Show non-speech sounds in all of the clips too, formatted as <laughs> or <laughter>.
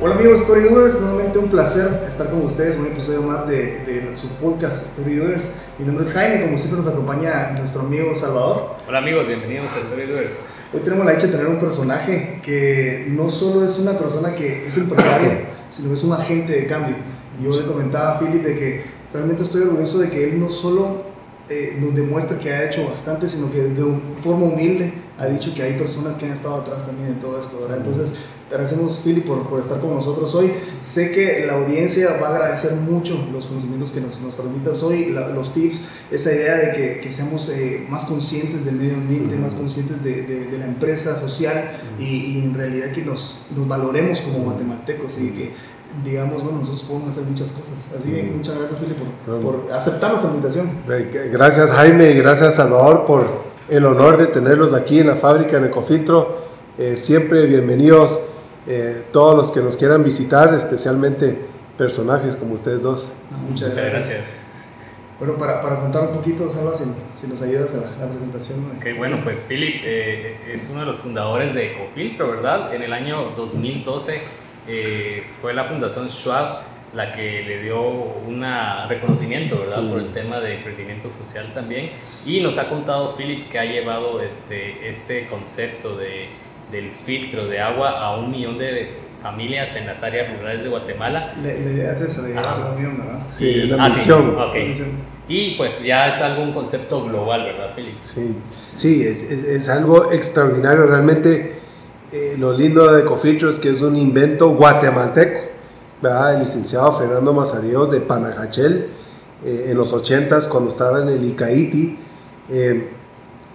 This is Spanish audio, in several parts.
Hola amigos Storydoers, nuevamente un placer estar con ustedes en un episodio más de, de su podcast Storydoers. Mi nombre es Jaime, como siempre nos acompaña nuestro amigo Salvador. Hola amigos, bienvenidos a Storydoers. Hoy tenemos la dicha de tener un personaje que no solo es una persona que es empresario, sino que es un agente de cambio. Yo le comentaba a Philip de que realmente estoy orgulloso de que él no solo eh, nos demuestra que ha hecho bastante, sino que de forma humilde ha dicho que hay personas que han estado atrás también de todo esto, ¿verdad? Entonces, te agradecemos, Philip, por, por, estar con nosotros hoy. Sé que la audiencia va a agradecer mucho los conocimientos que nos, nos transmitas hoy, los tips, esa idea de que, que seamos eh, más conscientes del medio ambiente, más conscientes de, de, la empresa social y, y, en realidad que nos, nos valoremos como guatemaltecos y que digamos, bueno, nosotros podemos hacer muchas cosas. Así que muchas gracias, Philip, por, por aceptar nuestra invitación. Gracias, Jaime, y gracias, Salvador, por el honor de tenerlos aquí en la fábrica en Ecofiltro. Eh, siempre bienvenidos eh, todos los que nos quieran visitar, especialmente personajes como ustedes dos. muchas, gracias. Bueno, para, para, contar un poquito, Salva, si, nos ayudas a la, presentación. Ok, bueno, pues Philip eh, es uno de los fundadores de Ecofiltro, ¿verdad? En el año 2012 fue la Fundación Schwab la que le dio un reconocimiento, ¿verdad? Por el mm. tema de emprendimiento social también. Y nos ha contado Philip que ha llevado este, este concepto de, del filtro de agua a un millón de familias en las áreas rurales de Guatemala. La, idea es esa, de llegar a un millón, ¿verdad? Sí, la ah, misión. Y pues ya es algo, un concepto global, ¿verdad, Philip? Sí, sí es, es, algo extraordinario. Realmente eh, lo lindo de Ecofiltro es que es un invento guatemalteco el licenciado Fernando Mazaríos de Panajachel, eh, en los 80s, cuando estaba en el ICAITI, eh,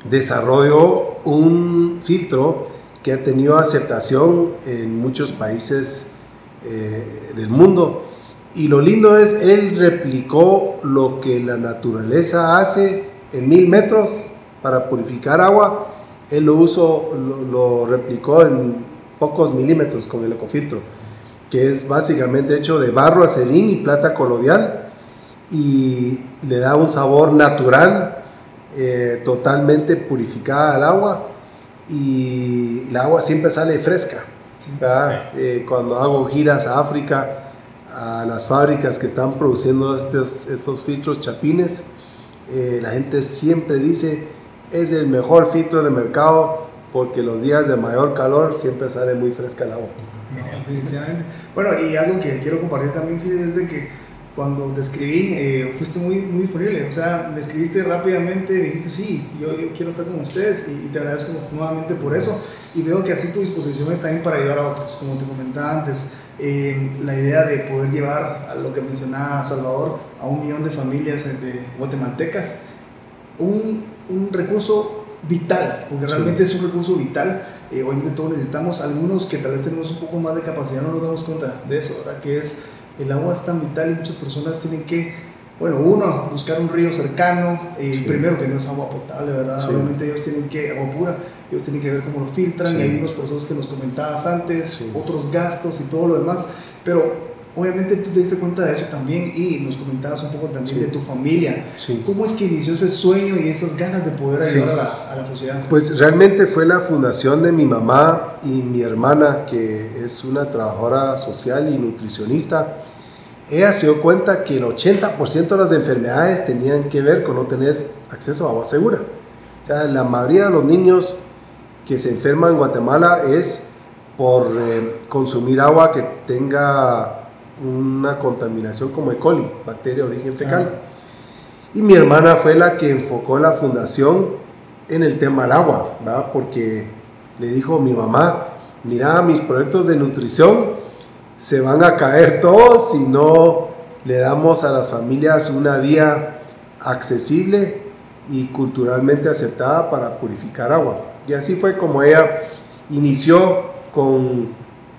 desarrolló un filtro que ha tenido aceptación en muchos países eh, del mundo. Y lo lindo es, él replicó lo que la naturaleza hace en mil metros para purificar agua. Él lo, uso, lo replicó en pocos milímetros con el ecofiltro que es básicamente hecho de barro, acelín y plata colodial y le da un sabor natural, eh, totalmente purificada al agua y el agua siempre sale fresca. Eh, cuando hago giras a África, a las fábricas que están produciendo estos, estos filtros chapines, eh, la gente siempre dice es el mejor filtro de mercado porque los días de mayor calor siempre sale muy fresca el agua definitivamente. Bueno, y algo que quiero compartir también, Fili, es de que cuando te escribí, eh, fuiste muy, muy disponible. O sea, me escribiste rápidamente, dijiste, sí, yo, quiero estar con ustedes y, te agradezco nuevamente por eso. Y veo que así tu disposición está bien para ayudar a otros, como te comentaba antes. Eh, la idea de poder llevar a lo que mencionaba Salvador a un millón de familias de guatemaltecas un, un recurso vital, porque realmente es un recurso vital eh, obviamente todos necesitamos, algunos que tal vez tenemos un poco más de capacidad no nos damos cuenta de eso, ¿verdad? Que es, el agua es tan vital y muchas personas tienen que, bueno, uno, buscar un río cercano, eh, primero que no es agua potable, ¿verdad? Obviamente ellos tienen que, agua pura, ellos tienen que ver cómo lo filtran y hay unos procesos que nos comentabas antes, otros gastos y todo lo demás, pero Obviamente tú te diste cuenta de eso también y nos comentabas un poco también de tu familia. ¿Cómo es que inició ese sueño y esas ganas de poder ayudar a, la, a, la, sociedad? Pues realmente fue la fundación de mi mamá y mi hermana, que es una trabajadora social y nutricionista. Ella se dio cuenta que el 80% de las enfermedades tenían que ver con no tener acceso a agua segura. O sea, la mayoría de los niños que se enferman en Guatemala es por eh, consumir agua que tenga una contaminación como E. coli, bacteria de origen fecal. Y mi hermana fue la que enfocó la fundación en el tema del agua, ¿verdad? porque le dijo mi mamá, mira, mis proyectos de nutrición se van a caer todos si no le damos a las familias una vía accesible y culturalmente aceptada para purificar agua. Y así fue como ella inició con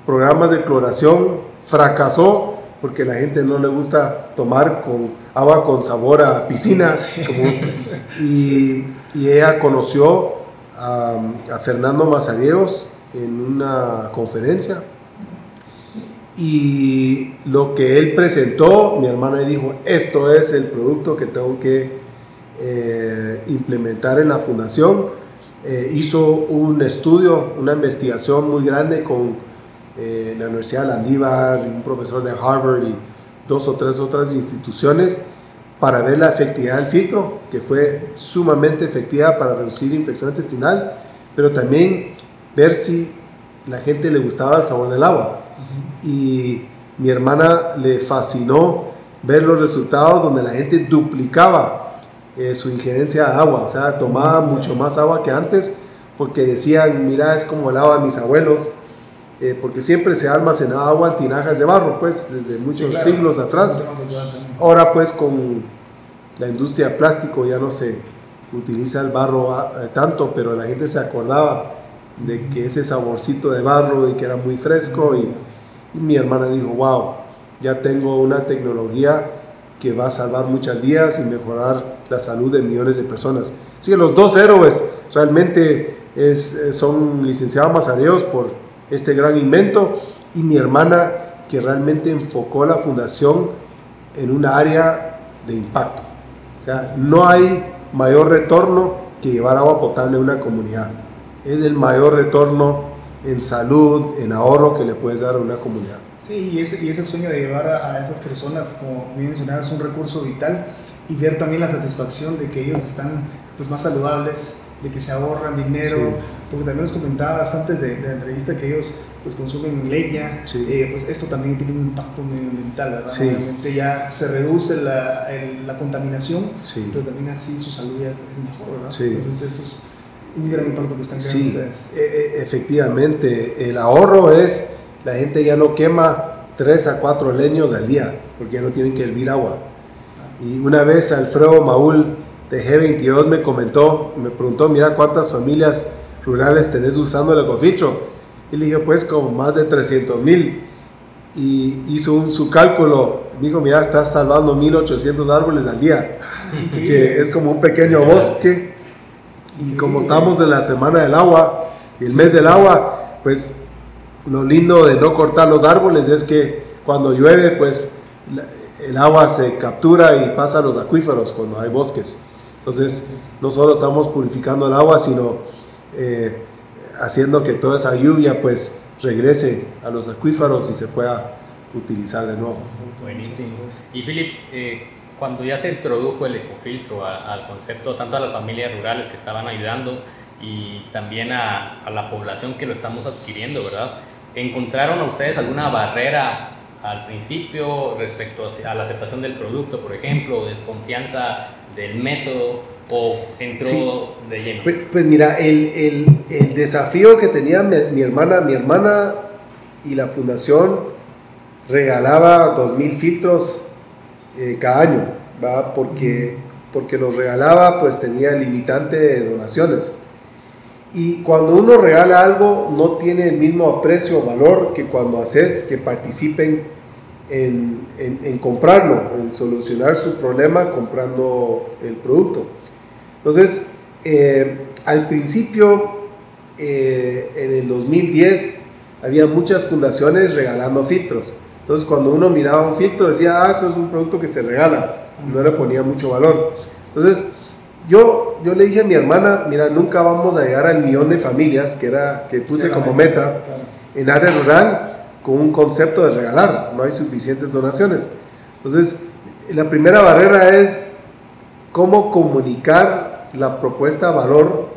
programas de cloración fracasó porque la gente no le gusta tomar con agua con sabor a piscina. y, ella conoció a, Fernando Mazariegos en una conferencia. Y lo que él presentó, mi hermana dijo, esto es el producto que tengo que eh, implementar en la fundación. Eh, hizo un estudio, una investigación muy grande con eh, la Universidad de Landívar, un profesor de Harvard y dos o tres otras instituciones para ver la efectividad del filtro, que fue sumamente efectiva para reducir infección intestinal, pero también ver si la gente le gustaba el sabor del agua. Y mi hermana le fascinó ver los resultados donde la gente duplicaba eh, su injerencia de agua, o sea, tomaba mucho más agua que antes, porque decían, mira, es como el agua de mis abuelos, eh, porque siempre se almacenaba agua en tinajas de barro, pues, desde muchos siglos atrás. Ahora, pues, con la industria de plástico ya no se utiliza el barro ah, eh, tanto, pero la gente se acordaba de que ese saborcito de barro y que era muy fresco y, mi hermana dijo, wow, ya tengo una tecnología que va a salvar muchas vidas y mejorar la salud de millones de personas. Así que los dos héroes realmente es, eh, son licenciados mazareos por este gran invento y mi hermana que realmente enfocó la fundación en un área de impacto. O sea, no hay mayor retorno que llevar agua potable a una comunidad. Es el mayor retorno en salud, en ahorro que le puedes dar a una comunidad. Sí, y ese, y ese sueño de llevar a, esas personas, como bien mencionabas, es un recurso vital y ver también la satisfacción de que ellos están pues, más saludables, de que se ahorran dinero, porque también nos comentabas antes de, de, la entrevista que ellos pues consumen leña, eh, pues esto también tiene un impacto medioambiental, ¿verdad? Obviamente ya se reduce la, la contaminación, pero también así su salud ya es, mejor, ¿verdad? Sí. esto es un gran impacto que están creando ustedes. E, e, efectivamente, el ahorro es, la gente ya no quema 3 a 4 leños al día, porque ya no tienen que hervir agua. Y una vez Alfredo Maúl de G22 me comentó, me preguntó, mira cuántas familias rurales tenés usando el ecofiltro. Y le dije, pues como más de 300 mil. Y hizo un, su cálculo. Me dijo, mira, estás salvando 1800 árboles al día, <laughs> que es como un pequeño bosque. Y como estamos en la semana del agua, el mes del agua, pues lo lindo de no cortar los árboles es que cuando llueve, pues el agua se captura y pasa a los acuíferos cuando hay bosques. Entonces, no solo estamos purificando el agua, sino eh, haciendo que toda esa lluvia pues regrese a los acuíferos y se pueda utilizar de nuevo. Buenísimo. Y Philip, eh, cuando ya se introdujo el ecofiltro al concepto, tanto a las familias rurales que estaban ayudando y también a, a la población que lo estamos adquiriendo, ¿verdad? ¿Encontraron a ustedes alguna barrera al principio respecto a la aceptación del producto, por ejemplo, desconfianza del método o entró de lleno? Pues, pues mira, el, el, el, desafío que tenía mi, hermana, mi hermana y la fundación regalaba 2.000 filtros eh, cada año, ¿va? Porque, porque los regalaba, pues tenía limitante de donaciones. Y cuando uno regala algo, no tiene el mismo aprecio o valor que cuando haces que participen en, en, comprarlo, en solucionar su problema comprando el producto. Entonces, eh, al principio, eh, en el 2010, había muchas fundaciones regalando filtros. Entonces, cuando uno miraba un filtro, decía, ah, eso es un producto que se regala. No le ponía mucho valor. Entonces, yo, yo le dije a mi hermana, mira, nunca vamos a llegar al millón de familias, que, era, que puse como meta en área rural, con un concepto de regalar, no hay suficientes donaciones. Entonces, la primera barrera es cómo comunicar la propuesta valor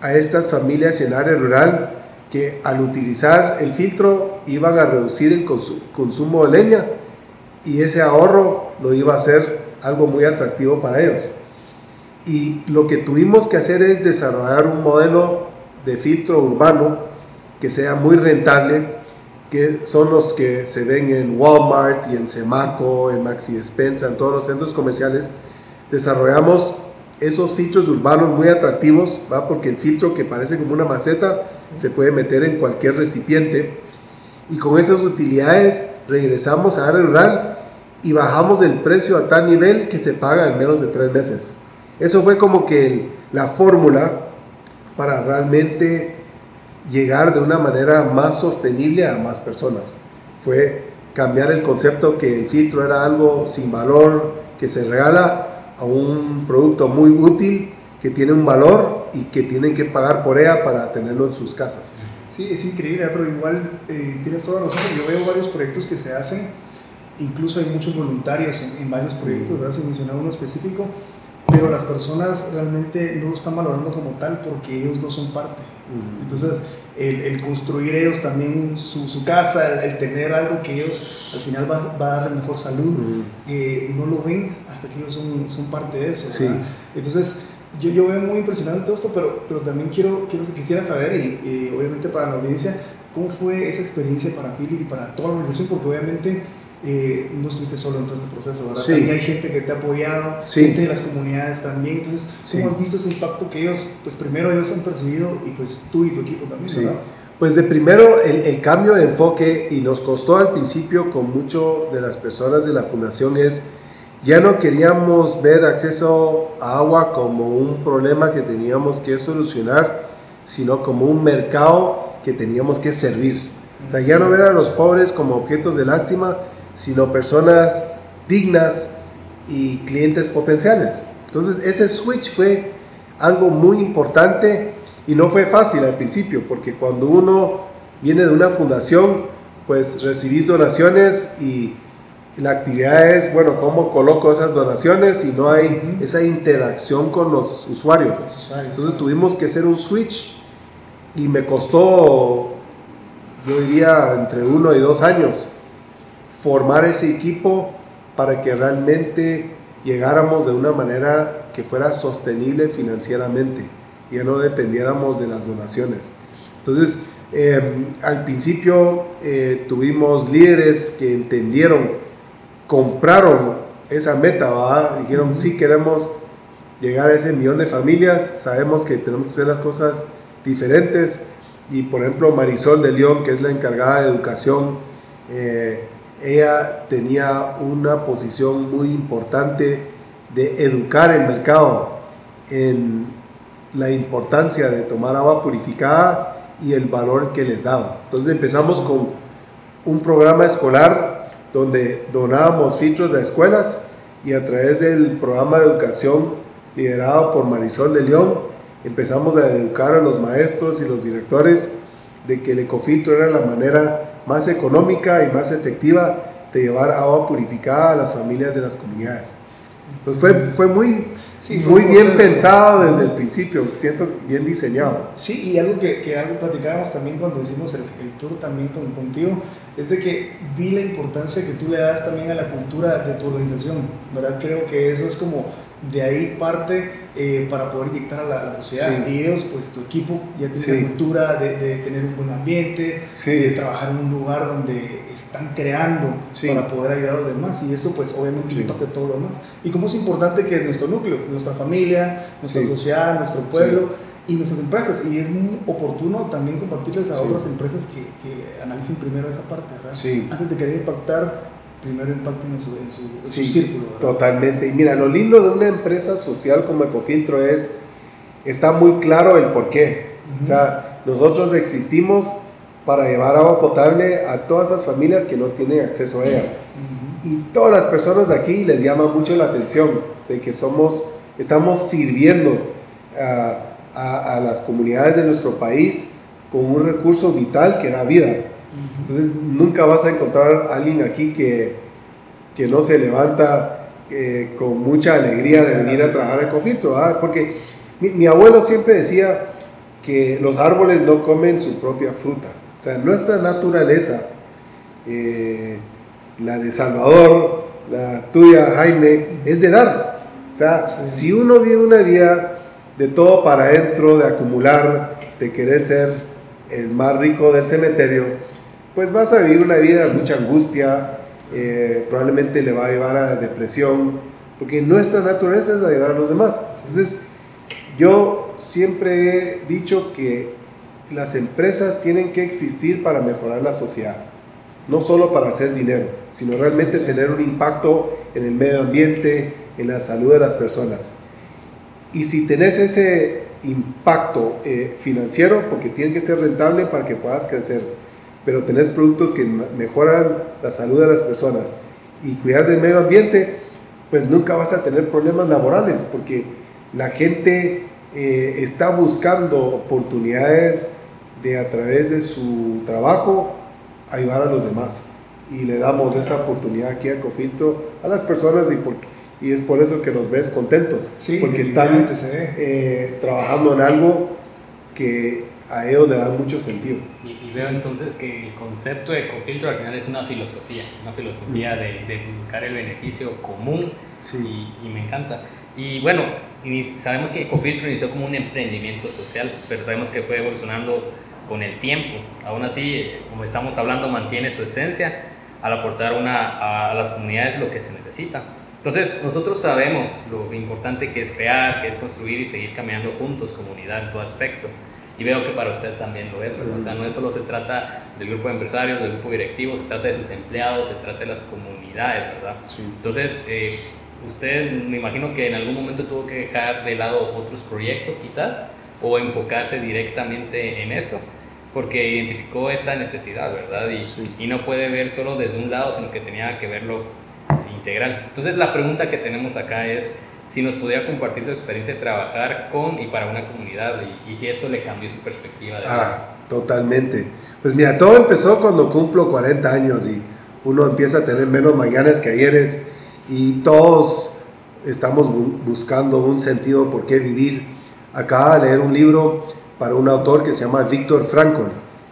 a estas familias en área rural que al utilizar el filtro iban a reducir el consumo de leña y ese ahorro lo iba a hacer algo muy atractivo para ellos. Y lo que tuvimos que hacer es desarrollar un modelo de filtro urbano que sea muy rentable, que son los que se ven en Walmart y en Semaco, en Maxi Despensa, en todos los centros comerciales, desarrollamos esos filtros urbanos muy atractivos, ¿va? porque el filtro que parece como una maceta se puede meter en cualquier recipiente y con esas utilidades regresamos a área rural y bajamos el precio a tal nivel que se paga en menos de tres meses. Eso fue como que la fórmula para realmente llegar de una manera más sostenible a más personas. Fue cambiar el concepto que el filtro era algo sin valor, que se regala a un producto muy útil, que tiene un valor y que tienen que pagar por ella para tenerlo en sus casas. Sí, es increíble, pero igual eh, tienes toda la razón. Yo veo varios proyectos que se hacen, incluso hay muchos voluntarios en, varios proyectos, ¿verdad? Sin mencionar uno específico, pero las personas realmente no lo están valorando como tal porque ellos no son parte. Entonces, el, construir ellos también su, su casa, el, tener algo que ellos al final va, va a darle mejor salud, eh, no lo ven hasta que ellos son, son parte de eso. Sí. Entonces, yo, yo veo muy impresionante todo esto, pero, pero también quiero, quiero, quisiera saber, y, obviamente para la audiencia, cómo fue esa experiencia para Philip y para toda la organización, porque obviamente eh, no estuviste solo en todo este proceso, ¿verdad? También hay gente que te ha apoyado, gente de las comunidades también. Entonces, ¿cómo has visto ese impacto que ellos, pues primero ellos han percibido y pues tú y tu equipo también, ¿verdad? Pues de primero el, el, cambio de enfoque y nos costó al principio con mucho de las personas de la fundación es ya no queríamos ver acceso a agua como un problema que teníamos que solucionar, sino como un mercado que teníamos que servir. O sea, ya no ver a los pobres como objetos de lástima, sino personas dignas y clientes potenciales. Entonces ese switch fue algo muy importante y no fue fácil al principio, porque cuando uno viene de una fundación, pues recibís donaciones y la actividad es, bueno, cómo coloco esas donaciones y no hay esa interacción con los usuarios. Entonces tuvimos que hacer un switch y me costó, yo diría, entre uno y dos años formar ese equipo para que realmente llegáramos de una manera que fuera sostenible financieramente y no dependiéramos de las donaciones. Entonces, eh, al principio eh, tuvimos líderes que entendieron, compraron esa meta, dijeron, sí queremos llegar a ese millón de familias, sabemos que tenemos que hacer las cosas diferentes. Y por ejemplo, Marisol de León, que es la encargada de educación, eh, ella tenía una posición muy importante de educar el mercado en la importancia de tomar agua purificada y el valor que les daba. Entonces empezamos con un programa escolar donde donábamos filtros a escuelas y a través del programa de educación liderado por Marisol de León empezamos a educar a los maestros y los directores de que el ecofiltro era la manera más económica y más efectiva de llevar agua purificada a las familias de las comunidades. Entonces fue, fue muy, muy bien pensado desde el principio, siento bien diseñado. Sí, y algo que, que algo platicábamos también cuando hicimos el, el tour también con, contigo, es de que vi la importancia que tú le das también a la cultura de tu organización, ¿verdad? Creo que eso es como de ahí parte eh, para poder dictar a la, sociedad. Y ellos, pues tu equipo ya tiene la cultura de, de, tener un buen ambiente, de trabajar en un lugar donde están creando para poder ayudar a los demás. Y eso, pues obviamente impacta todo lo demás. Y como es importante que es nuestro núcleo, nuestra familia, nuestra sociedad, nuestro pueblo. Y nuestras empresas, y es muy oportuno también compartirles a otras empresas que, que, analicen primero esa parte, ¿verdad? Antes de querer impactar primero impacten en su, en círculo. Totalmente. Y mira, lo lindo de una empresa social como Ecofiltro es, está muy claro el por qué. O sea, nosotros existimos para llevar agua potable a todas esas familias que no tienen acceso a ella. Y todas las personas de aquí les llama mucho la atención de que somos, estamos sirviendo a, a, a las comunidades de nuestro país con un recurso vital que da vida. Entonces nunca vas a encontrar a alguien aquí que, que no se levanta eh, con mucha alegría de venir a trabajar en conflicto, porque mi, abuelo siempre decía que los árboles no comen su propia fruta. O sea, nuestra naturaleza, eh, la de Salvador, la tuya, Jaime, es de dar. O sea, si uno vive una vida de todo para adentro, de acumular, de querer ser el más rico del cementerio, pues vas a vivir una vida de mucha angustia, eh, probablemente le va a llevar a depresión, porque nuestra naturaleza es ayudar a los demás. Entonces, yo siempre he dicho que las empresas tienen que existir para mejorar la sociedad, no solo para hacer dinero, sino realmente tener un impacto en el medio ambiente, en la salud de las personas. Y si tenés ese impacto eh, financiero, porque tiene que ser rentable para que puedas crecer, pero tenés productos que mejoran la salud de las personas y cuidas del medio ambiente, pues nunca vas a tener problemas laborales, porque la gente eh, está buscando oportunidades de a través de su trabajo ayudar a los demás. Y le damos esa oportunidad aquí a Cofiltro a las personas y, por, y es por eso que nos ves contentos. Sí, porque están eh, trabajando en algo que a ellos le da mucho sentido. Y, y veo entonces que el concepto de Cofiltro al final es una filosofía, una filosofía de, de buscar el beneficio común Sí. y, y me encanta. Y bueno, sabemos que Ecofiltro inició como un emprendimiento social, pero sabemos que fue evolucionando con el tiempo. Aún así, eh, como estamos hablando, mantiene su esencia al aportar una, a las comunidades lo que se necesita. Entonces, nosotros sabemos lo importante que es crear, que es construir y seguir caminando juntos, comunidad en todo aspecto. Y veo que para usted también lo es, ¿verdad? O sea, no es solo se trata del grupo de empresarios, del grupo directivo, se trata de sus empleados, se trata de las comunidades, ¿verdad? Sí. Entonces, eh, usted me imagino que en algún momento tuvo que dejar de lado otros proyectos quizás o enfocarse directamente en esto porque identificó esta necesidad, ¿verdad? Y, Sí. y no puede ver solo desde un lado, sino que tenía que verlo integral. Entonces, la pregunta que tenemos acá es si nos podría compartir su experiencia de trabajar con y para una comunidad y, y si esto le cambió su perspectiva de. Ah, totalmente. Pues mira, todo empezó cuando cumplo 40 años y uno empieza a tener menos mañanas que ayeres y todos estamos bu- buscando un sentido por qué vivir. Acaba de leer un libro para un autor que se llama Víctor Frankl,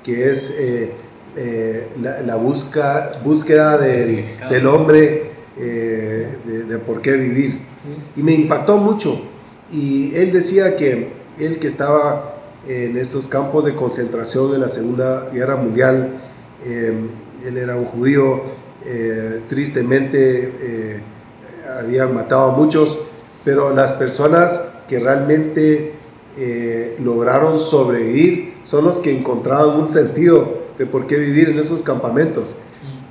que es eh, eh, la, la busca, búsqueda del, del hombre eh, de, de por qué vivir. Y me impactó mucho. Y él decía que él que estaba en esos campos de concentración en la Segunda Guerra Mundial, eh, él era un judío, eh, tristemente habían matado a muchos, pero las personas que realmente lograron sobrevivir son los que encontraban un sentido de por qué vivir en esos campamentos.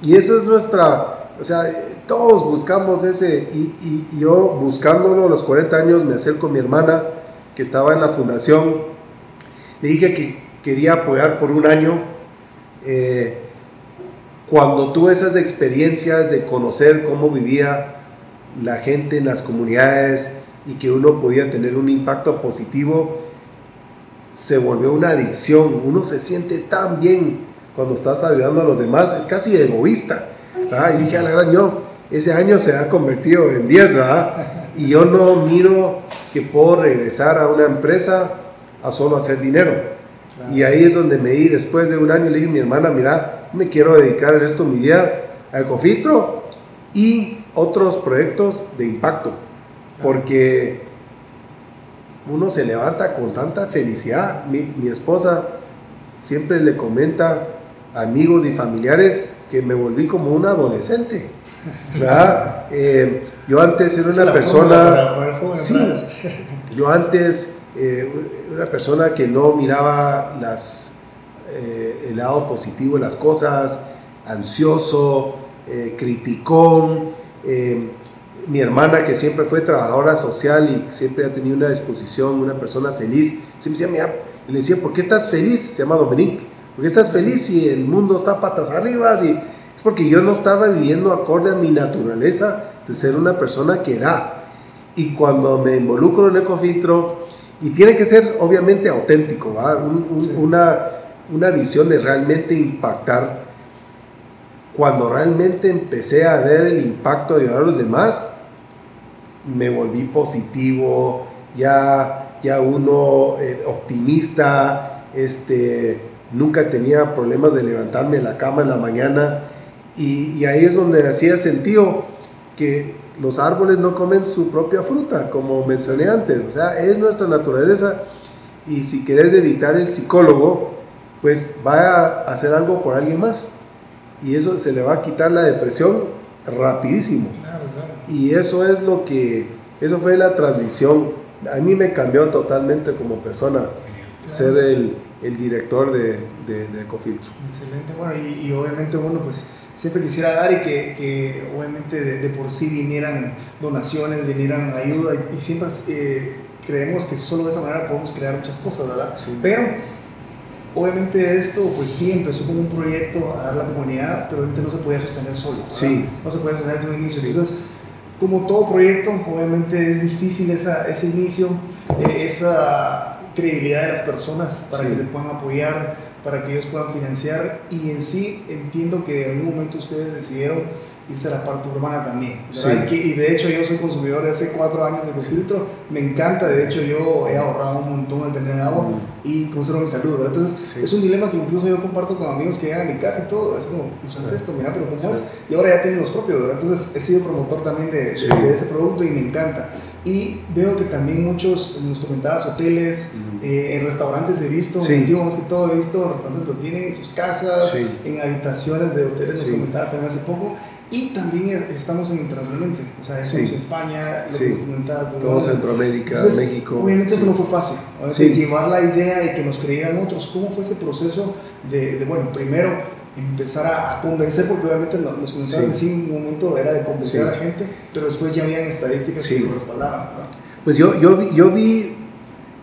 Y eso es nuestra, o sea, todos buscamos ese, y, yo buscándolo a los 40 años me acerco a mi hermana que estaba en la fundación, le dije que quería apoyar por un año. eh, cuando tuve esas experiencias de conocer cómo vivía la gente en las comunidades y que uno podía tener un impacto positivo, se volvió una adicción. Uno se siente tan bien cuando estás ayudando a los demás, es casi egoísta. ¿Verdad? Y dije, a la gran, yo, ese año se ha convertido en 10, ¿verdad? Y yo no miro que puedo regresar a una empresa a solo hacer dinero. Y ahí es donde me di, después de un año, le dije a mi hermana, mira, me quiero dedicar el resto de mi vida a Ecofiltro y otros proyectos de impacto, porque uno se levanta con tanta felicidad. Mi, mi esposa siempre le comenta a amigos y familiares que me volví como un adolescente. ¿verdad? Eh, yo antes era una persona... Sí. Yo antes, eh, una persona que no miraba las, eh, el lado positivo de las cosas, ansioso, eh, criticón. mi hermana, que siempre fue trabajadora social y siempre ha tenido una disposición, una persona feliz, siempre decía, mira, le decía, ¿por qué estás feliz? Se llama Dominique. ¿Por qué estás feliz si el mundo está patas arriba? Si... Es porque yo no estaba viviendo acorde a mi naturaleza de ser una persona que da. Y cuando me involucro en Ecofiltro, y tiene que ser obviamente auténtico, ¿va? Un- un- Sí. una, una visión de realmente impactar. Cuando realmente empecé a ver el impacto de ayudar a los demás, me volví positivo, ya, ya uno eh, optimista, este, nunca tenía problemas de levantarme de la cama en la mañana y, y ahí es donde hacía sentido que los árboles no comen su propia fruta, como mencioné antes, o sea, es nuestra naturaleza y si querés evitar el psicólogo, pues va a hacer algo por alguien más y eso se le va a quitar la depresión rapidísimo. Claro, claro. Y eso es lo que, eso fue la transición. A mí me cambió totalmente como persona ser el, el director de, de, de Ecofiltro. Excelente, bueno, y, y obviamente uno pues siempre quisiera dar y que, que obviamente de, de por sí vinieran donaciones, vinieran ayuda y, y siempre eh, creemos que solo de esa manera podemos crear muchas cosas, ¿verdad? Sí. Pero obviamente esto pues sí empezó como un proyecto a dar a la comunidad, pero obviamente no se podía sostener solo, ¿verdad? Sí. No se podía sostener de un inicio, Sí. entonces como todo proyecto, obviamente es difícil esa, ese inicio, eh, esa credibilidad de las personas para Sí. que se puedan apoyar, para que ellos puedan financiar y en sí entiendo que en algún momento ustedes decidieron irse a la parte urbana también. y de hecho yo soy consumidor de hace cuatro años de filtro, me encanta, de hecho yo he ahorrado un montón en tener agua y conservo mi salud. Entonces es un dilema que incluso yo comparto con amigos que llegan a mi casa y todo, es como, usas esto, mira, pero ¿cómo es? Y ahora ya tienen los propios, entonces he sido promotor también de, de ese producto y me encanta. Y veo que también muchos, nos comentabas, hoteles, eh, en restaurantes he visto, sí. más que todo he visto, restaurantes lo tienen en sus casas, en habitaciones de hoteles, nos comentabas también hace poco. Y también estamos en internacionalmente, o sea, estamos en España, lo que nos comentabas. Todo Centroamérica, México. Obviamente eso no fue fácil, llevar la idea y que nos creyeran otros. ¿Cómo fue ese proceso de, de bueno, primero empezar a, convencer, porque obviamente los comentabas sí. en un momento era de convencer a la gente, pero después ya habían estadísticas que lo respaldaban. Pues yo, yo, vi, yo vi,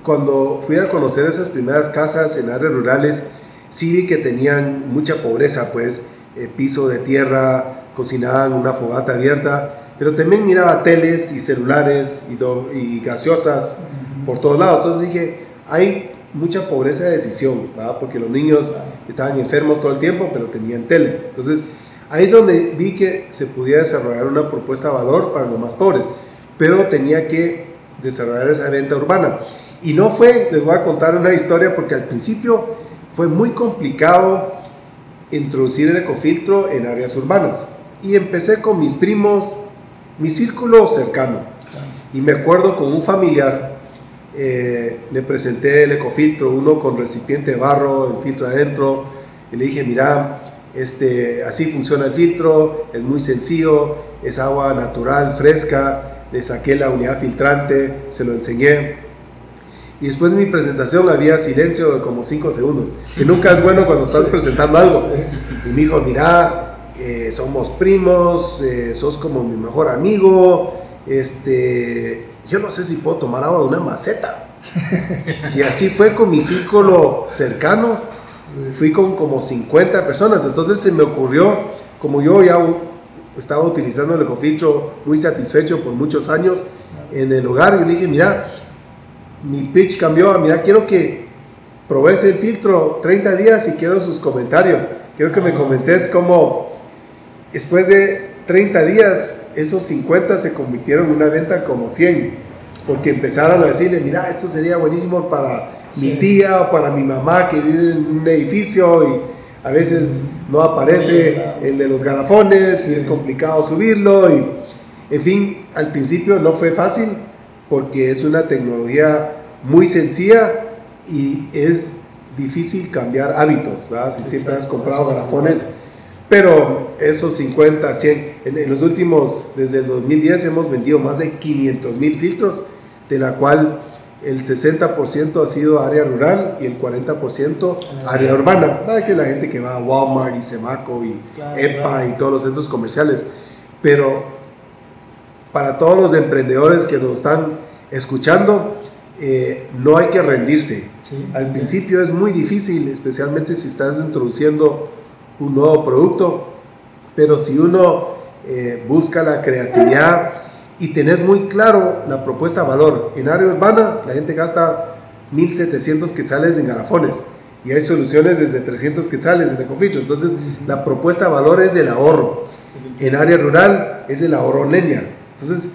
cuando fui a conocer esas primeras casas en áreas rurales, sí vi que tenían mucha pobreza, pues eh, piso de tierra, cocinaban una fogata abierta, pero también miraba teles y celulares y, y gaseosas por todos lados. Entonces dije, hay mucha pobreza de decisión, ¿verdad? porque los niños estaban enfermos todo el tiempo, pero tenían tele. Entonces ahí es donde vi que se podía desarrollar una propuesta de valor para los más pobres, pero tenía que desarrollar esa venta urbana. Y no fue, les voy a contar una historia, porque al principio fue muy complicado introducir el ecofiltro en áreas urbanas y empecé con mis primos, mi círculo cercano. Y me acuerdo con un familiar, eh, le presenté el ecofiltro, uno con recipiente de barro, el filtro adentro, y le dije, mira, este, así funciona el filtro, es muy sencillo, es agua natural, fresca, le saqué la unidad filtrante, se lo enseñé. Y después de mi presentación había silencio de como 5 segundos, que nunca es bueno cuando estás presentando algo. Y me dijo, mira, eh, somos primos, eh, sos como mi mejor amigo, este, yo no sé si puedo tomar agua de una maceta. y así fue con mi círculo cercano, fui con como 50 personas, entonces se me ocurrió, como yo ya estaba utilizando el ecofiltro muy satisfecho por muchos años en el hogar, y le dije, mira, mi pitch cambió, mira, quiero que probes el filtro 30 días y quiero sus comentarios. Quiero que me comentes cómo, Después de 30 días, esos 50 se convirtieron en una venta como 100, porque empezaron a decirle, mira, esto sería buenísimo para mi tía o para mi mamá que vive en un edificio y a veces no aparece el de los garafones y es complicado subirlo. Y, en fin, al principio no fue fácil porque es una tecnología muy sencilla y es difícil cambiar hábitos, ¿verdad? Si siempre has comprado garafones pero esos 50, 100, en, los últimos, desde el 2010 hemos vendido más de 500 mil filtros, de la cual el 60% ha sido área rural y el 40% área urbana. Nada que la gente que va a Walmart y Semaco y EPA y todos los centros comerciales. Pero para todos los emprendedores que nos están escuchando, eh, no hay que rendirse. Al principio es muy difícil, especialmente si estás introduciendo un nuevo producto, pero si uno eh, busca la creatividad y tenés muy claro la propuesta de valor, en área urbana la gente gasta 1700 quetzales en garafones y hay soluciones desde 300 quetzales en ecofichos, entonces la propuesta de valor es el ahorro, en área rural es el ahorro leña, entonces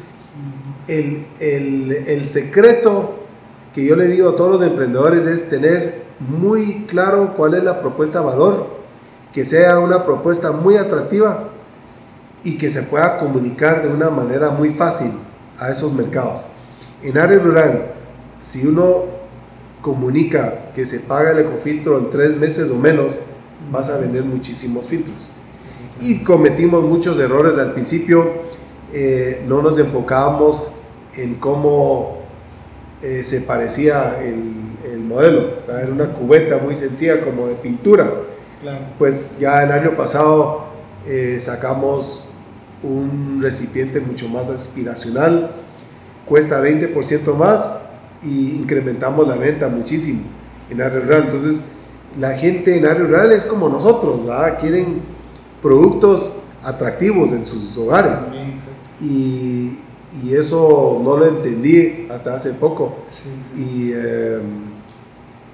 el, el, el secreto que yo le digo a todos los emprendedores es tener muy claro cuál es la propuesta de valor que sea una propuesta muy atractiva y que se pueda comunicar de una manera muy fácil a esos mercados. En área rural, si uno comunica que se paga el ecofiltro en tres meses o menos, vas a vender muchísimos filtros. Y cometimos muchos errores al principio, eh, no nos enfocábamos en cómo eh, se parecía el, el modelo. Era una cubeta muy sencilla como de pintura pues ya el año pasado eh, sacamos un recipiente mucho más aspiracional, cuesta 20% más y incrementamos la venta muchísimo en área rural. Entonces, la gente en área rural es como nosotros, ¿verdad? Quieren productos atractivos en sus hogares. y, y, eso no lo entendí hasta hace poco. Y, eh,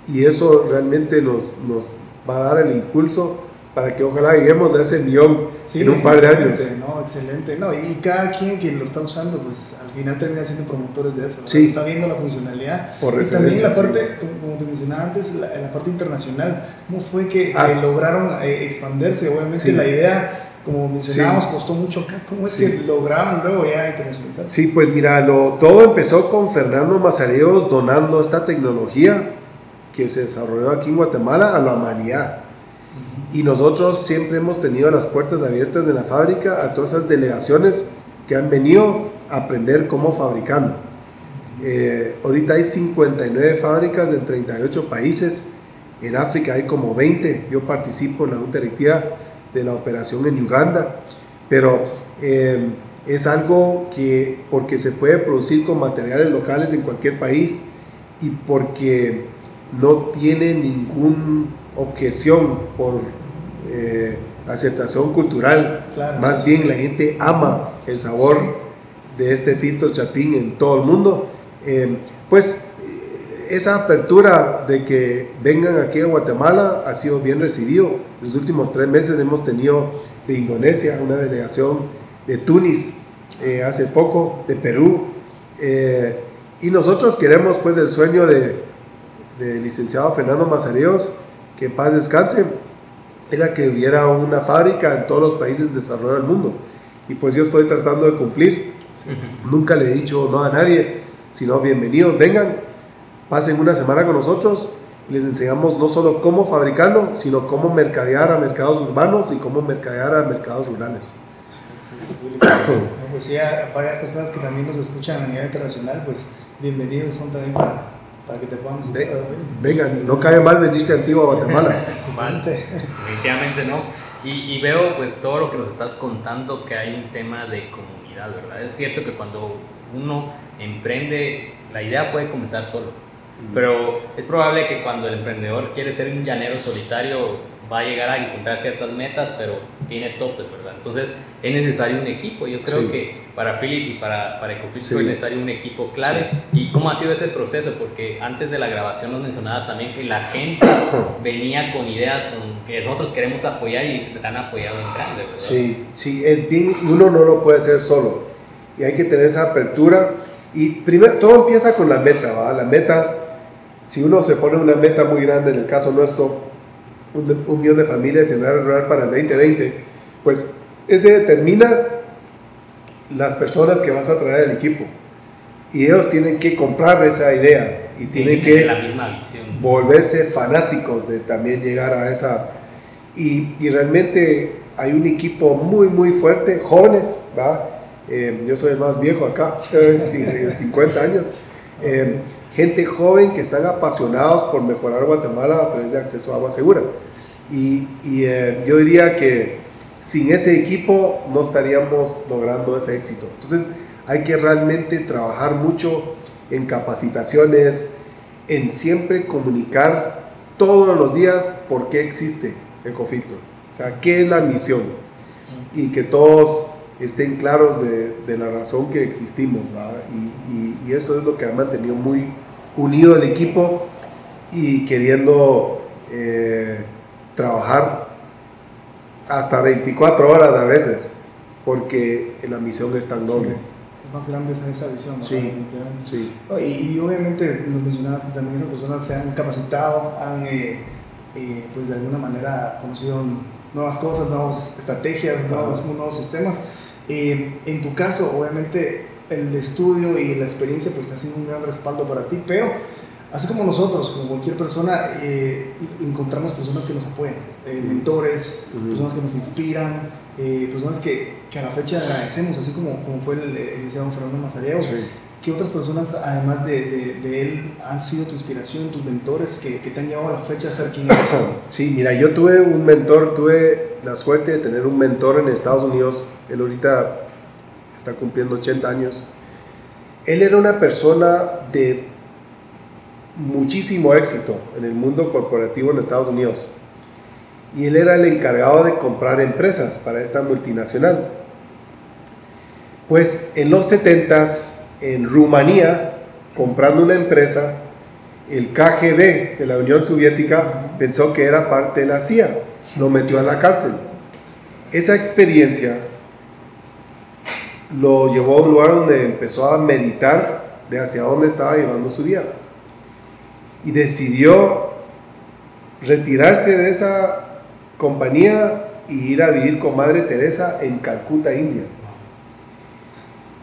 y eso realmente nos, nos va a dar el impulso para que ojalá lleguemos a ese millón en un par de años. No, excelente. No, y cada quien que lo está usando, pues al final termina siendo promotores de eso. Sí. Está viendo la funcionalidad. y también la parte, como te mencionaba antes, la, la parte internacional. ¿Cómo fue que ah. lograron eh, expandirse? Obviamente la idea como mencionábamos, costó mucho acá. ¿Cómo es que lograron luego ya internacionalizar? Sí, pues mira, lo, todo empezó con Fernando Mazareos donando esta tecnología que se desarrolló aquí en Guatemala a la humanidad. Y nosotros siempre hemos tenido las puertas abiertas de la fábrica a todas esas delegaciones que han venido a aprender cómo fabricando. Eh, ahorita hay 59 fábricas en 38 países. En África hay como 20. Yo participo en la junta directiva de la operación en Uganda. Pero eh, es algo que, porque se puede producir con materiales locales en cualquier país y porque no tiene ninguna objeción por eh, aceptación cultural. Más bien la gente ama el sabor de este filtro chapín en todo el mundo. Eh, pues eh, esa apertura de que vengan aquí a Guatemala ha sido bien recibido. Los últimos tres meses hemos tenido de Indonesia una delegación, de Túnez hace poco, de Perú. y nosotros queremos pues el sueño de, de licenciado Fernando Mazareos, que en paz descanse, era que hubiera una fábrica en todos los países de desarrollo del mundo. Y pues yo estoy tratando de cumplir. Nunca le he dicho no a nadie, sino bienvenidos, vengan, pasen una semana con nosotros y les enseñamos no solo cómo fabricarlo, sino cómo mercadear a mercados urbanos y cómo mercadear a mercados rurales. <coughs> pues sí, a varias personas que también nos escuchan a nivel internacional, pues bienvenidos son también para para que te podamos Vengan, no cae mal venirse antiguo a Guatemala. <laughs> definitivamente no. Y, y, veo pues todo lo que nos estás contando que hay un tema de comunidad, ¿verdad? Es cierto que cuando uno emprende, la idea puede comenzar solo, mm. pero es probable que cuando el emprendedor quiere ser un llanero solitario, va a llegar a encontrar ciertas metas, pero tiene topes, ¿verdad? Entonces es necesario un equipo. Yo creo que para Philip y para, para Ecofisco es necesario un equipo clave. ¿Y cómo ha sido ese proceso? Porque antes de la grabación nos mencionabas también que la gente <coughs> venía con ideas con que nosotros queremos apoyar y te han apoyado en grande, ¿verdad? Sí, sí, es bien, uno no lo puede hacer solo. Y hay que tener esa apertura. Y primero, todo empieza con la meta, ¿va? La meta, si uno se pone una meta muy grande, en el caso nuestro, un, millón de familias en área rural para el 2020, pues ese determina las personas que vas a traer al equipo. Y ellos tienen que comprar esa idea y tienen que la misma visión. volverse fanáticos de también llegar a esa... Y, y realmente hay un equipo muy, muy fuerte, jóvenes, ¿va? Eh, yo soy el más viejo acá, <laughs> 50 años. Eh, gente joven que están apasionados por mejorar Guatemala a través de acceso a agua segura. Y, eh, yo diría que sin ese equipo no estaríamos logrando ese éxito. Entonces hay que realmente trabajar mucho en capacitaciones, en siempre comunicar todos los días por qué existe Ecofiltro. O sea, qué es la misión. Y que todos estén claros de, de la razón que existimos. Y, y, eso es lo que ha mantenido muy unido el equipo y queriendo eh, trabajar hasta 24 horas a veces, porque la misión es tan noble. Es más grande esa, esa visión, sí, sí. Y, y, obviamente nos mencionabas que también esas personas se han capacitado, han eh, eh, pues de alguna manera conocido nuevas cosas, nuevas estrategias, nuevos, nuevos sistemas. en tu caso, obviamente el estudio y la experiencia pues está siendo un gran respaldo para ti, pero así como nosotros, como cualquier persona, eh, encontramos personas que nos apoyan, eh, mentores, personas que nos inspiran, eh, personas que, que, a la fecha agradecemos, así como, como fue el, licenciado Fernando Mazareo. ¿Qué otras personas, además de, de, él, han sido tu inspiración, tus mentores, que, que, te han llevado a la fecha a ser quien eres? <coughs> Sí, mira, yo tuve un mentor, tuve la suerte de tener un mentor en Estados Unidos. Él ahorita está cumpliendo 80 años. Él era una persona de muchísimo éxito en el mundo corporativo en Estados Unidos. Y él era el encargado de comprar empresas para esta multinacional. Pues en los 70s, en Rumanía, comprando una empresa, el KGB de la Unión Soviética pensó que era parte de la CIA, lo metió a la cárcel. Esa experiencia lo llevó a un lugar donde empezó a meditar de hacia dónde estaba llevando su vida. Y decidió retirarse de esa compañía y ir a vivir con Madre Teresa en Calcuta, India.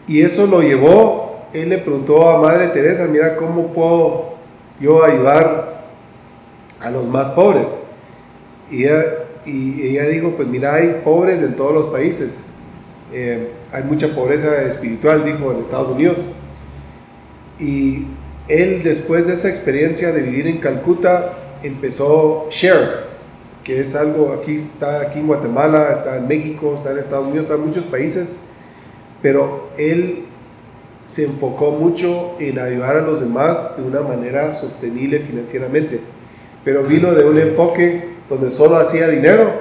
Y eso lo llevó, él le preguntó a Madre Teresa, mira, ¿cómo puedo yo ayudar a los más pobres? Y ella, dijo, pues mira, hay pobres en todos los países. Eh, hay mucha pobreza espiritual, dijo, en Estados Unidos. Y él, después de esa experiencia de vivir en Calcuta, empezó Share, que es algo, aquí está aquí en Guatemala, está en México, está en Estados Unidos, está en muchos países, pero él se enfocó mucho en ayudar a los demás de una manera sostenible financieramente, pero vino de un enfoque donde solo hacía dinero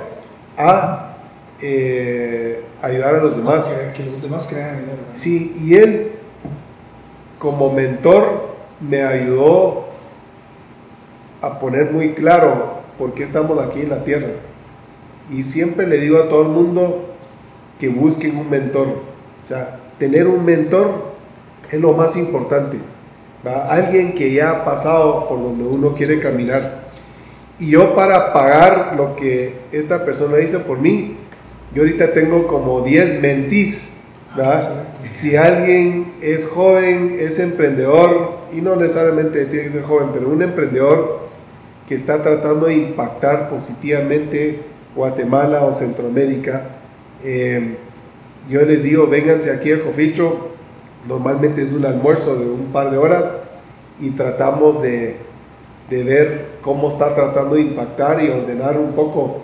a eh, ayudar a los demás. Que, los demás crean dinero. Sí, y él como mentor me ayudó a poner muy claro por qué estamos aquí en la tierra. Y siempre le digo a todo el mundo que busquen un mentor. O sea, tener un mentor es lo más importante. Alguien que ya ha pasado por donde uno quiere caminar. Y yo para pagar lo que esta persona hizo por mí, yo ahorita tengo como 10 mentís. Si alguien es joven, es emprendedor, y no necesariamente tiene que ser joven, pero un emprendedor que está tratando de impactar positivamente Guatemala o Centroamérica, eh, yo les digo, vénganse aquí a Coficho, normalmente es un almuerzo de un par de horas y tratamos de, de ver cómo está tratando de impactar y ordenar un poco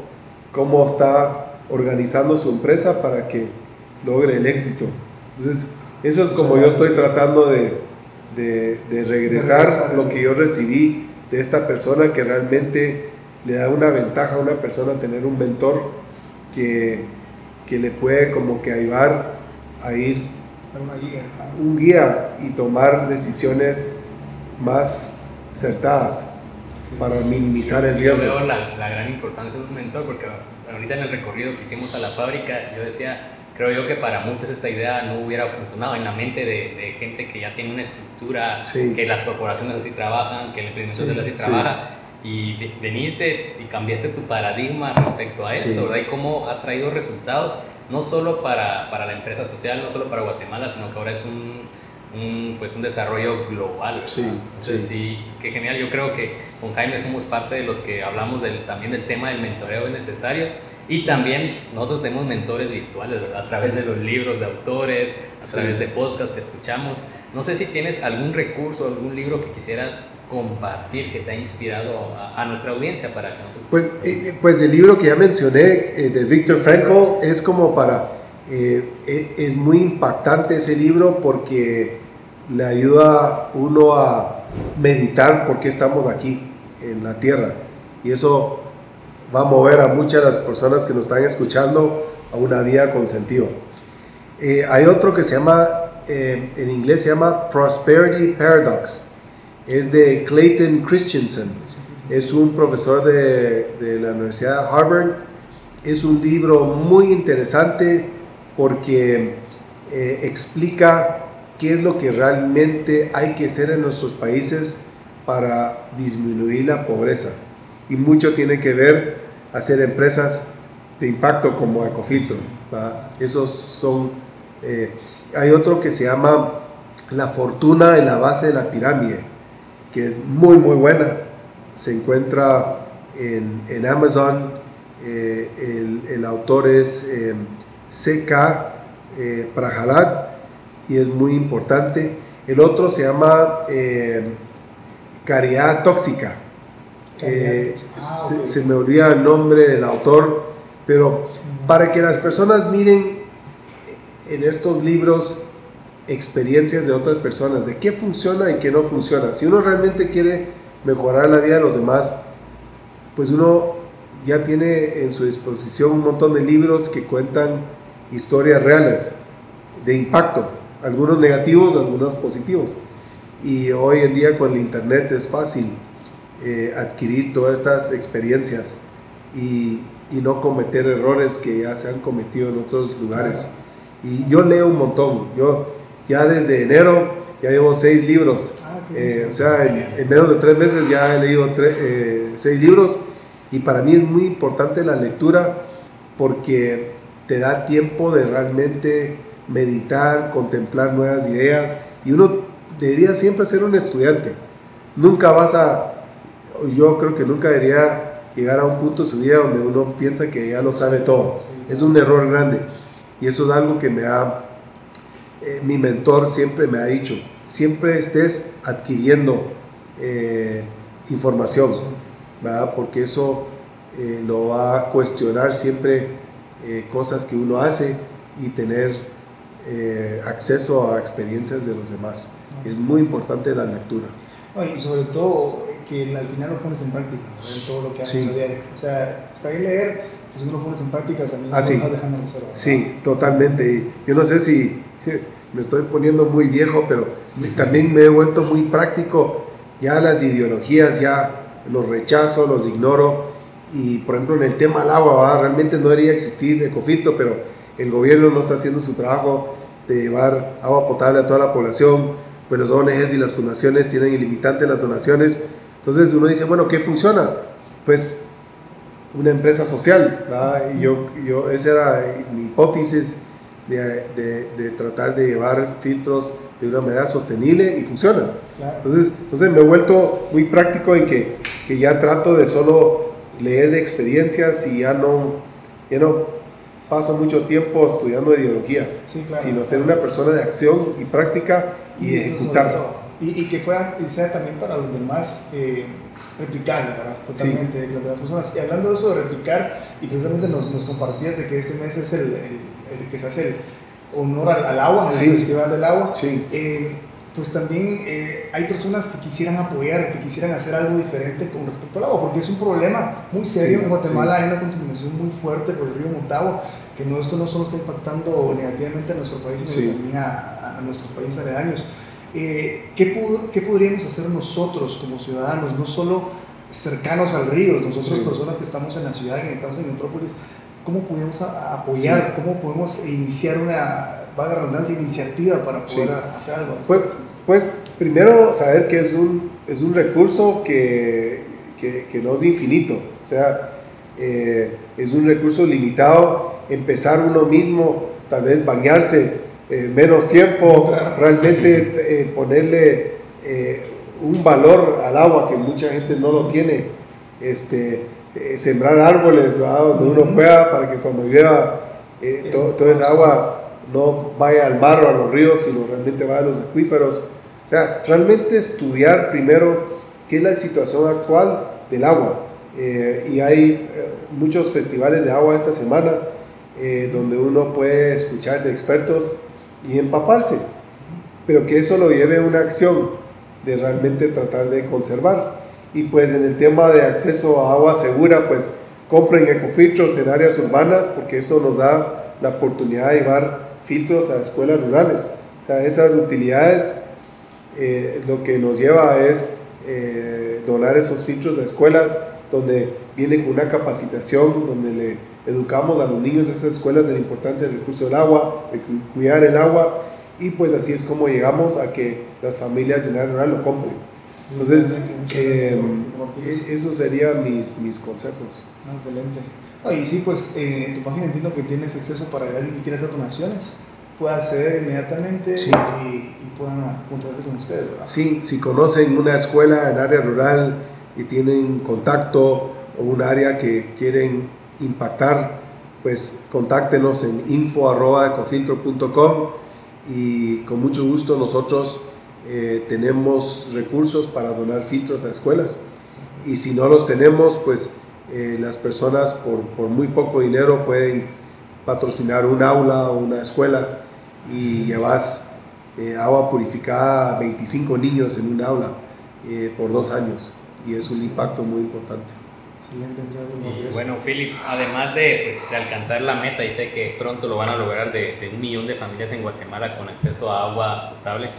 cómo está organizando su empresa para que logre el éxito. Entonces, eso es como yo estoy tratando de, de, de regresar lo que yo recibí de esta persona que realmente le da una ventaja a una persona tener un mentor que, que le puede como que ayudar a ir Una guía. un guía y tomar decisiones más acertadas para minimizar el Yo riesgo. veo la, la gran importancia de un mentor porque ahorita en el recorrido que hicimos a la fábrica, yo decía, creo yo que para muchos esta idea no hubiera funcionado en la mente de, de gente que ya tiene una estructura, Sí. que las corporaciones así trabajan, que el emprendimiento Sí, así sí. trabaja. Y ve- veniste y cambiaste tu paradigma respecto a esto, Sí. ¿verdad? Y cómo ha traído resultados, no solo para, para la empresa social, no solo para Guatemala, sino que ahora es un, un, pues un desarrollo global. ¿verdad? Sí, Entonces, sí. qué genial. Yo creo que con Jaime somos parte de los que hablamos del, también del tema del mentoreo es necesario. Y también nosotros tenemos mentores virtuales, ¿verdad? A través de los libros de autores, a Sí. través de podcasts que escuchamos. No sé si tienes algún recurso, algún libro que quisieras compartir que te ha inspirado a, a nuestra audiencia para que nosotros... Pues, eh, pues el libro que ya mencioné eh, de Viktor Frankl es como para, eh, eh, es muy impactante ese libro porque le ayuda uno a meditar por qué estamos aquí en la tierra y eso va a mover a muchas de las personas que nos están escuchando a una vida con sentido. Eh, hay otro que se llama, eh, en inglés se llama Prosperity Paradox, es de Clayton Christensen. Es un profesor de, de la Universidad de Harvard. Es un libro muy interesante porque eh, explica qué es lo que realmente hay que hacer en nuestros países para disminuir la pobreza. Y mucho tiene que ver hacer empresas de impacto como Ecofiltro. Esos son... eh, hay otro que se llama La fortuna en la base de la pirámide, que es muy, muy buena se encuentra en, en Amazon. eh, el, el autor es eh, C.K. Prahalad y es muy importante. El otro se llama Caridad Tóxica. Eh, Ah, se, me olvida el nombre del autor, pero para que las personas miren en estos libros experiencias de otras personas, de qué funciona y qué no funciona. Si uno realmente quiere mejorar la vida de los demás, pues uno ya tiene en su disposición un montón de libros que cuentan historias reales de impacto, algunos negativos, algunos positivos. y hoy en día con el internet es fácil eh, adquirir todas estas experiencias y, y, no cometer errores que ya se han cometido en otros lugares. Y yo leo un montón, yo ya desde enero ya llevo seis libros, ah, eh, o sea, en, menos de tres meses ya he leído eh, seis libros. Y para mí es muy importante la lectura porque te da tiempo de realmente meditar, contemplar nuevas ideas. Y uno debería siempre ser un estudiante. Nunca vas a, yo creo que nunca debería llegar a un punto de su vida donde uno piensa que ya lo sabe todo. Es un error grande y eso es algo que me ha, eh, mi mentor siempre me ha dicho, siempre estés adquiriendo eh, información, ¿verdad? porque eso eh, lo va a cuestionar siempre cosas que uno hace y tener acceso a experiencias de los demás. Es muy importante la lectura. y sobre todo que al final lo pones en práctica, en todo lo que haces a diario. O sea, está bien leer, pues si no lo pones en práctica también ah, sí. vas dejando en cero. Sí, totalmente. Yo no sé si <laughs> me estoy poniendo muy viejo, pero también me he vuelto muy práctico. Ya las ideologías, ya los rechazo, los ignoro. Y por ejemplo, en el tema del agua, realmente no debería existir ecofiltro, pero el gobierno no está haciendo su trabajo de llevar agua potable a toda la población, pues los ONGs y las fundaciones tienen ilimitante las donaciones. Entonces uno dice, bueno, ¿qué funciona? Pues una empresa social, ¿verdad? Y yo, yo, esa era mi hipótesis de, de, tratar de llevar filtros de una manera sostenible y funciona. Entonces, entonces me he vuelto muy práctico en que, que, ya trato de solo leer de experiencias y ya no, ya no paso mucho tiempo estudiando ideologías, sino ser una persona de acción y práctica y, ejecutar. Y, y, que fuera, y sea también para los demás eh, replicable, ¿verdad? Totalmente, de las personas. Y hablando de eso de replicar, y precisamente nos, nos compartías de que este mes es el el que se hace el honor al, agua, el Festival del Agua, eh, pues también eh, hay personas que quisieran apoyar, que quisieran hacer algo diferente con respecto al agua, porque es un problema muy serio. en Guatemala hay una contaminación muy fuerte por el río Motagua, que no, esto no solo está impactando negativamente a nuestro país, sino también a, a, nuestros países aledaños. Eh, ¿qué, ¿Qué podríamos hacer nosotros como ciudadanos, no solo cercanos al río, nosotros personas que estamos en la ciudad, que estamos en Metrópolis, cómo podemos apoyar, cómo podemos iniciar una, vaga redundancia, iniciativa para poder hacer algo. Pues, pues, primero saber que es un, es un recurso que, que, que no es infinito, o sea, eh, es un recurso limitado, empezar uno mismo, tal vez bañarse eh, menos tiempo, realmente eh, ponerle un valor al agua que mucha gente no lo tiene. Este, eh, sembrar árboles donde uno pueda para que cuando llueva eh, toda esa agua no vaya al mar o a los ríos, sino realmente vaya a los acuíferos. O sea, realmente estudiar primero qué es la situación actual del agua. Eh, y hay muchos festivales de agua esta semana donde uno puede escuchar de expertos y empaparse, pero que eso lo lleve a una acción de realmente tratar de conservar. Y pues en el tema de acceso a agua segura, pues compren ecofiltros en áreas urbanas porque eso nos da la oportunidad de llevar filtros a escuelas rurales. O sea, esas utilidades eh, lo que nos lleva es eh, donar esos filtros a escuelas donde viene con una capacitación, donde le educamos a los niños de esas escuelas de la importancia del recurso del agua, de cuidar el agua, y pues así es como llegamos a que las familias en área rural lo compren. Entonces, eh, esos serían mis, mis consejos. excelente. y sí, pues eh, en tu página entiendo que tienes acceso para alguien que quiera hacer donaciones, pueda acceder inmediatamente y, y, puedan contactarse con ustedes, ¿verdad? Sí, si conocen una escuela en área rural y tienen contacto o un área que quieren impactar, pues contáctenos en info.ecofiltro.com y con mucho gusto nosotros eh, tenemos recursos para donar filtros a escuelas. Y si no los tenemos, pues eh, las personas por, muy poco dinero pueden patrocinar un aula o una escuela y llevas eh, agua purificada a 25 niños en un aula por dos años y es un impacto muy importante. Y bueno, Philip, además de, pues, de, alcanzar la meta, y sé que pronto lo van a lograr, de, de un millón de familias en Guatemala con acceso a agua potable,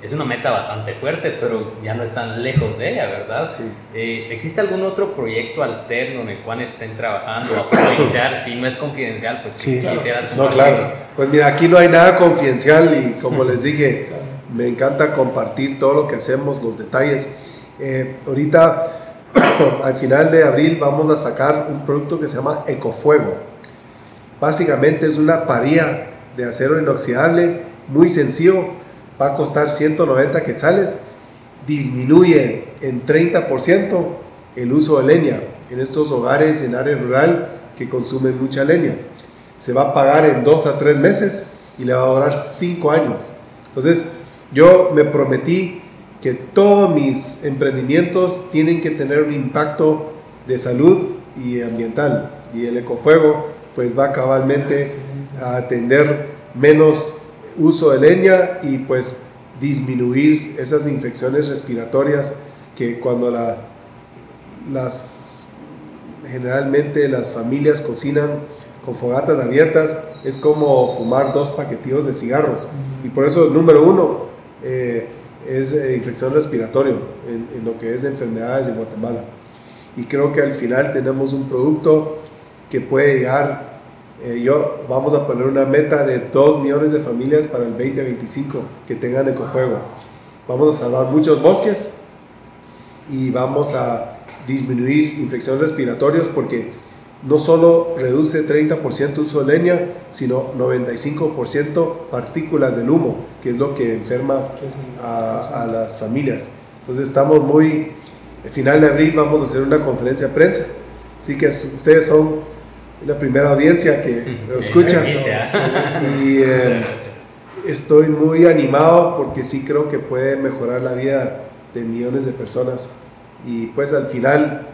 es una meta bastante fuerte, pero ya no están lejos de ella, ¿verdad? Sí. Eh, ¿Existe algún otro proyecto alterno en el cual estén trabajando o iniciar? Si no es confidencial, pues Sí. quisieras No, claro. Pues mira, aquí no hay nada confidencial y como <laughs> les dije, me encanta compartir todo lo que hacemos, los detalles. Eh, ahorita, <coughs> al final de abril, vamos a sacar un producto que se llama Ecofuego. Básicamente es una paría de acero inoxidable, muy sencillo, va a costar 190 quetzales, disminuye en 30% el uso de leña en estos hogares en área rural que consumen mucha leña. Se va a pagar en dos a tres meses y le va a durar cinco años. Entonces, yo me prometí que todos mis emprendimientos tienen que tener un impacto de salud y ambiental. Y el ecofuego, pues va cabalmente a atender menos uso de leña y pues disminuir esas infecciones respiratorias que cuando la, las generalmente las familias cocinan con fogatas abiertas es como fumar dos paquetillos de cigarros. Y por eso número uno eh, es eh, infección respiratoria en, en, lo que es enfermedades en Guatemala y creo que al final tenemos un producto que puede llegar eh, yo vamos a poner una meta de 2 millones de familias para el 2025 que tengan ecofuego. Vamos a salvar muchos bosques y vamos a disminuir infecciones respiratorias porque no solo reduce 30% uso de leña, sino 95% partículas del humo, que es lo que enferma a, a las familias. Entonces estamos muy, al final de abril vamos a hacer una conferencia de prensa, así que ustedes son la primera audiencia que lo escucha. Y eh, estoy muy animado porque sí creo que puede mejorar la vida de millones de personas. Y pues al final,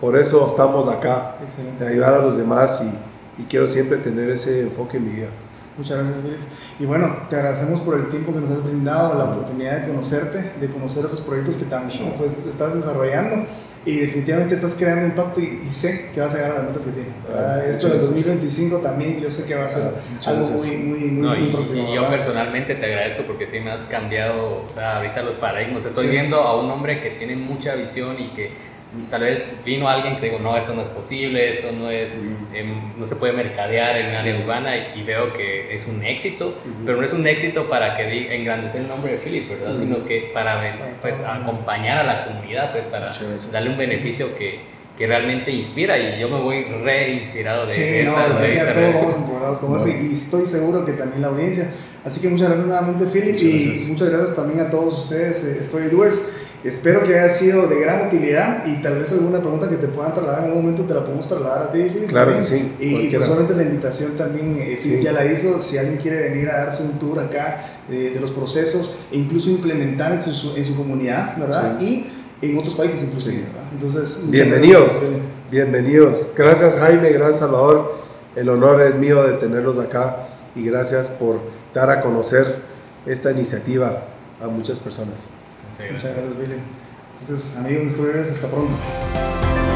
por eso estamos acá, Excelente. de ayudar a los demás y, y quiero siempre tener ese enfoque en mi vida. Muchas gracias, Philip. Y bueno, te agradecemos por el tiempo que nos has brindado, la oportunidad de conocerte, de conocer esos proyectos que también pues, estás desarrollando y definitivamente estás creando impacto y, y, sé que vas a llegar a las metas que tienes. Ah, Esto del 2025 también yo sé que va a ser ah, algo muy, muy, muy, no, muy y, próximo. Y yo personalmente te agradezco porque sí me has cambiado, o sea, ahorita los paradigmas. Estoy sí. viendo a un hombre que tiene mucha visión y que tal vez vino alguien que digo, no, esto no es posible, esto no es, uh -huh. eh, no se puede mercadear en un área urbana y, y, veo que es un éxito, uh -huh. pero no es un éxito para que engrandecer el nombre de Philip, ¿verdad? Uh -huh. Sino que para pues, acompañar a la comunidad, pues para darle un beneficio que, que realmente inspira y yo me voy re inspirado de sí, esta no, entrevista. todos vamos empoderados con eso y estoy seguro que también la audiencia. Así que muchas gracias nuevamente Philip muchas y gracias. muchas gracias también a todos ustedes, eh, Story Doers. Espero que haya sido de gran utilidad y tal vez alguna pregunta que te puedan trasladar en algún momento te la podemos trasladar a ti, Philip. Claro que sí. Y, y personalmente la invitación también, eh, Philip sí. ya la hizo, si alguien quiere venir a darse un tour acá de, de los procesos e incluso implementar en su, en su comunidad, ¿verdad? Sí. Y en otros países inclusive, sí. ¿verdad? Entonces, bienvenidos, bienvenidos. Gracias Jaime, gracias Salvador. El honor es mío de tenerlos acá y gracias por dar a conocer esta iniciativa a muchas personas. Muchas gracias, Billy. Entonces, amigos de hasta pronto.